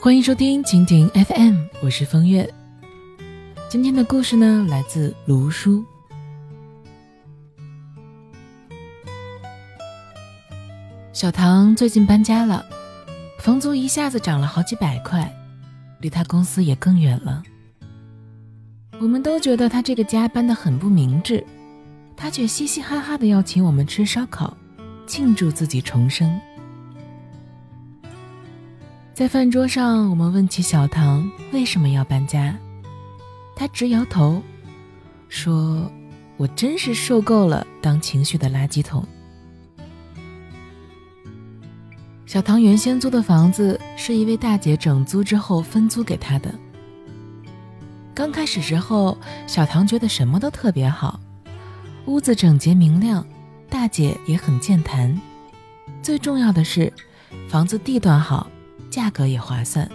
欢迎收听蜻蜓 FM，我是风月。今天的故事呢，来自卢叔。小唐最近搬家了，房租一下子涨了好几百块，离他公司也更远了。我们都觉得他这个家搬得很不明智，他却嘻嘻哈哈的要请我们吃烧烤，庆祝自己重生。在饭桌上，我们问起小唐为什么要搬家，他直摇头，说：“我真是受够了当情绪的垃圾桶。”小唐原先租的房子是一位大姐整租之后分租给他的。刚开始时候，小唐觉得什么都特别好，屋子整洁明亮，大姐也很健谈，最重要的是，房子地段好。价格也划算。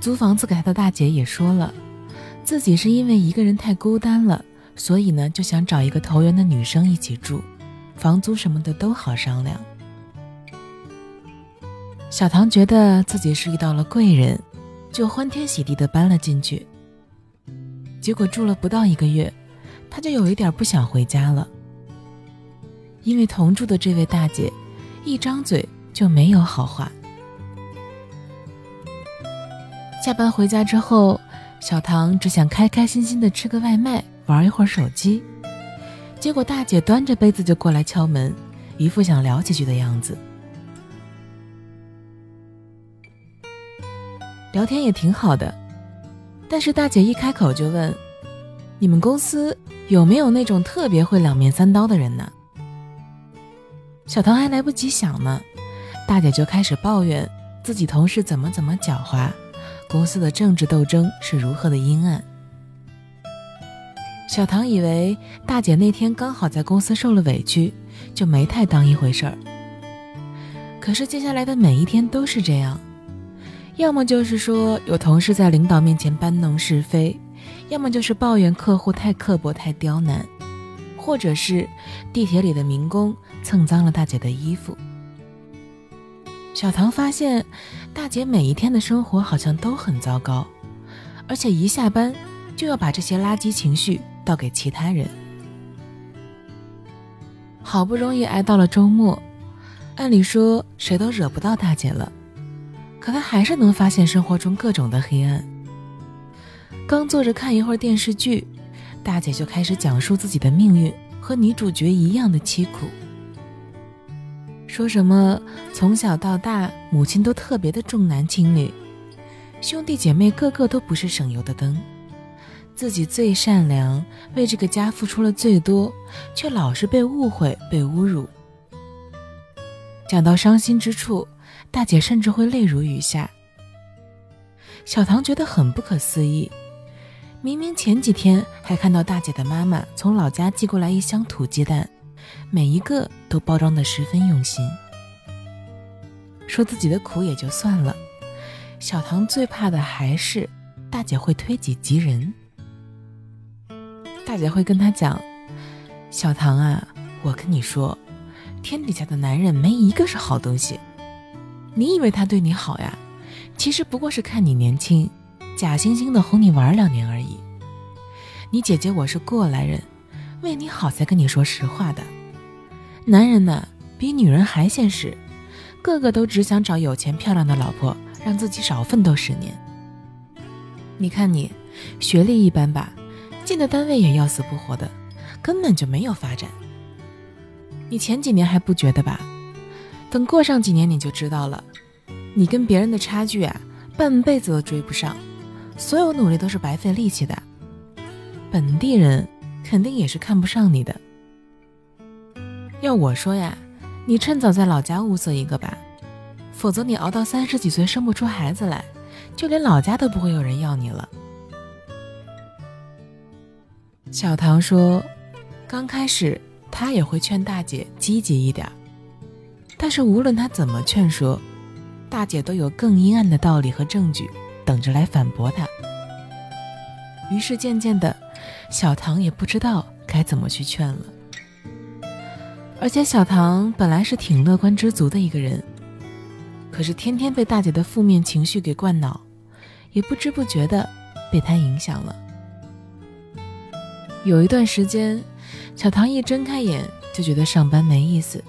租房子给他的大姐也说了，自己是因为一个人太孤单了，所以呢就想找一个投缘的女生一起住，房租什么的都好商量。小唐觉得自己是遇到了贵人，就欢天喜地的搬了进去。结果住了不到一个月，他就有一点不想回家了，因为同住的这位大姐，一张嘴。就没有好话。下班回家之后，小唐只想开开心心的吃个外卖，玩一会儿手机。结果大姐端着杯子就过来敲门，一副想聊几句的样子。聊天也挺好的，但是大姐一开口就问：“你们公司有没有那种特别会两面三刀的人呢？”小唐还来不及想呢。大姐就开始抱怨自己同事怎么怎么狡猾，公司的政治斗争是如何的阴暗。小唐以为大姐那天刚好在公司受了委屈，就没太当一回事儿。可是接下来的每一天都是这样，要么就是说有同事在领导面前搬弄是非，要么就是抱怨客户太刻薄、太刁难，或者是地铁里的民工蹭脏了大姐的衣服。小唐发现，大姐每一天的生活好像都很糟糕，而且一下班就要把这些垃圾情绪倒给其他人。好不容易挨到了周末，按理说谁都惹不到大姐了，可她还是能发现生活中各种的黑暗。刚坐着看一会儿电视剧，大姐就开始讲述自己的命运和女主角一样的凄苦。说什么从小到大，母亲都特别的重男轻女，兄弟姐妹个个都不是省油的灯，自己最善良，为这个家付出了最多，却老是被误会、被侮辱。讲到伤心之处，大姐甚至会泪如雨下。小唐觉得很不可思议，明明前几天还看到大姐的妈妈从老家寄过来一箱土鸡蛋。每一个都包装的十分用心。说自己的苦也就算了，小唐最怕的还是大姐会推己及人。大姐会跟他讲：“小唐啊，我跟你说，天底下的男人没一个是好东西。你以为他对你好呀？其实不过是看你年轻，假惺惺的哄你玩两年而已。你姐姐我是过来人，为你好才跟你说实话的。”男人呢，比女人还现实，个个都只想找有钱漂亮的老婆，让自己少奋斗十年。你看你，学历一般吧，进的单位也要死不活的，根本就没有发展。你前几年还不觉得吧？等过上几年你就知道了，你跟别人的差距啊，半辈子都追不上，所有努力都是白费力气的。本地人肯定也是看不上你的。要我说呀，你趁早在老家物色一个吧，否则你熬到三十几岁生不出孩子来，就连老家都不会有人要你了。小唐说，刚开始他也会劝大姐积极一点，但是无论他怎么劝说，大姐都有更阴暗的道理和证据等着来反驳他。于是渐渐的，小唐也不知道该怎么去劝了。而且小唐本来是挺乐观知足的一个人，可是天天被大姐的负面情绪给灌脑，也不知不觉的被她影响了。有一段时间，小唐一睁开眼就觉得上班没意思，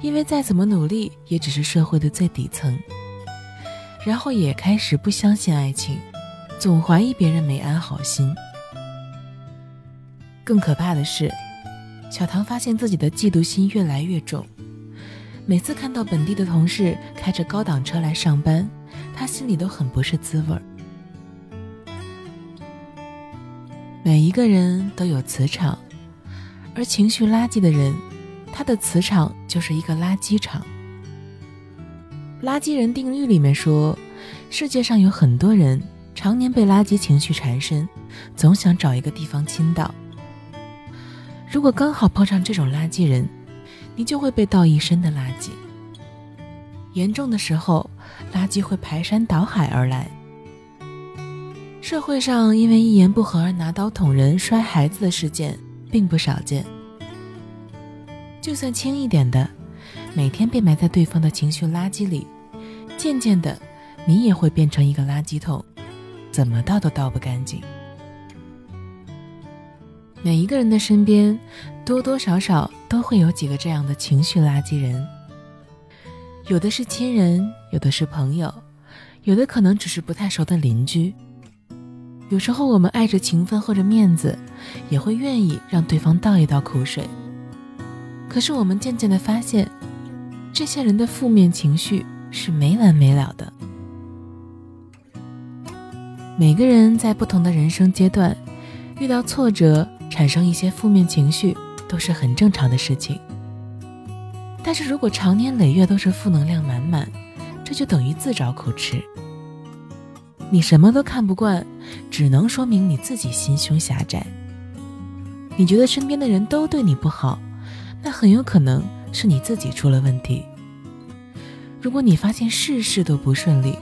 因为再怎么努力也只是社会的最底层。然后也开始不相信爱情，总怀疑别人没安好心。更可怕的是，小唐发现自己的嫉妒心越来越重。每次看到本地的同事开着高档车来上班，他心里都很不是滋味儿。每一个人都有磁场，而情绪垃圾的人，他的磁场就是一个垃圾场。垃圾人定律里面说，世界上有很多人常年被垃圾情绪缠身，总想找一个地方倾倒。如果刚好碰上这种垃圾人，你就会被倒一身的垃圾。严重的时候，垃圾会排山倒海而来。社会上因为一言不合而拿刀捅人、摔孩子的事件并不少见。就算轻一点的。每天被埋在对方的情绪垃圾里，渐渐的，你也会变成一个垃圾桶，怎么倒都倒不干净。每一个人的身边，多多少少都会有几个这样的情绪垃圾人。有的是亲人，有的是朋友，有的可能只是不太熟的邻居。有时候我们爱着情分或者面子，也会愿意让对方倒一倒苦水。可是我们渐渐的发现。这些人的负面情绪是没完没了的。每个人在不同的人生阶段，遇到挫折，产生一些负面情绪，都是很正常的事情。但是如果长年累月都是负能量满满，这就等于自找苦吃。你什么都看不惯，只能说明你自己心胸狭窄。你觉得身边的人都对你不好，那很有可能。是你自己出了问题。如果你发现事事都不顺利，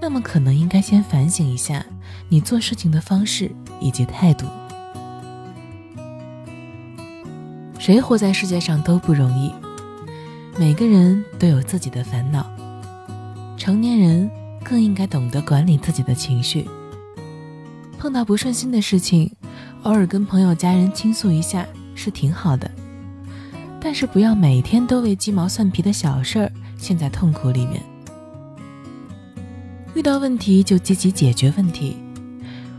那么可能应该先反省一下你做事情的方式以及态度。谁活在世界上都不容易，每个人都有自己的烦恼。成年人更应该懂得管理自己的情绪。碰到不顺心的事情，偶尔跟朋友、家人倾诉一下是挺好的。但是不要每天都为鸡毛蒜皮的小事儿陷在痛苦里面。遇到问题就积极解决问题，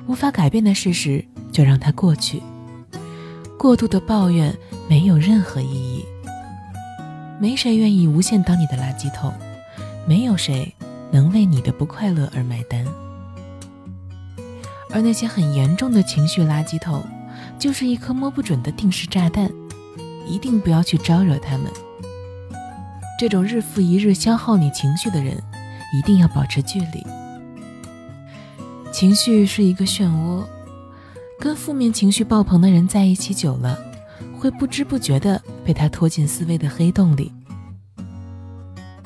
无法改变的事实就让它过去。过度的抱怨没有任何意义。没谁愿意无限当你的垃圾桶，没有谁能为你的不快乐而买单。而那些很严重的情绪垃圾桶，就是一颗摸不准的定时炸弹。一定不要去招惹他们。这种日复一日消耗你情绪的人，一定要保持距离。情绪是一个漩涡，跟负面情绪爆棚的人在一起久了，会不知不觉地被他拖进思维的黑洞里。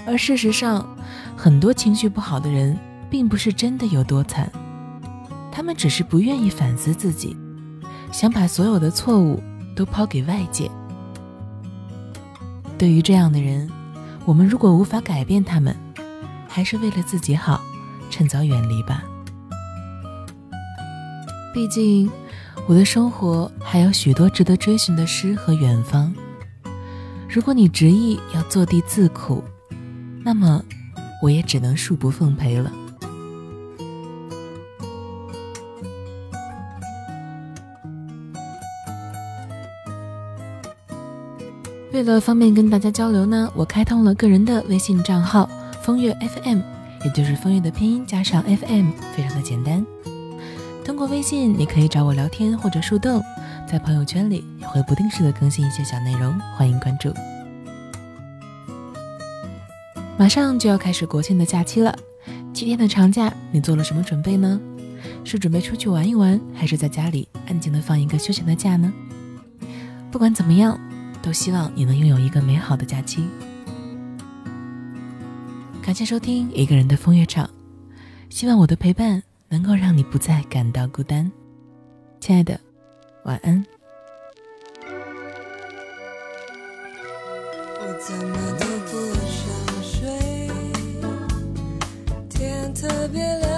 而事实上，很多情绪不好的人，并不是真的有多惨，他们只是不愿意反思自己，想把所有的错误都抛给外界。对于这样的人，我们如果无法改变他们，还是为了自己好，趁早远离吧。毕竟，我的生活还有许多值得追寻的诗和远方。如果你执意要坐地自苦，那么我也只能恕不奉陪了。为了方便跟大家交流呢，我开通了个人的微信账号“风月 FM”，也就是风月的拼音加上 FM，非常的简单。通过微信，你可以找我聊天或者树洞，在朋友圈里也会不定时的更新一些小内容，欢迎关注。马上就要开始国庆的假期了，七天的长假，你做了什么准备呢？是准备出去玩一玩，还是在家里安静的放一个休闲的假呢？不管怎么样。都希望你能拥有一个美好的假期。感谢收听一个人的风月场，希望我的陪伴能够让你不再感到孤单。亲爱的晚安。我怎么都不想睡天特别亮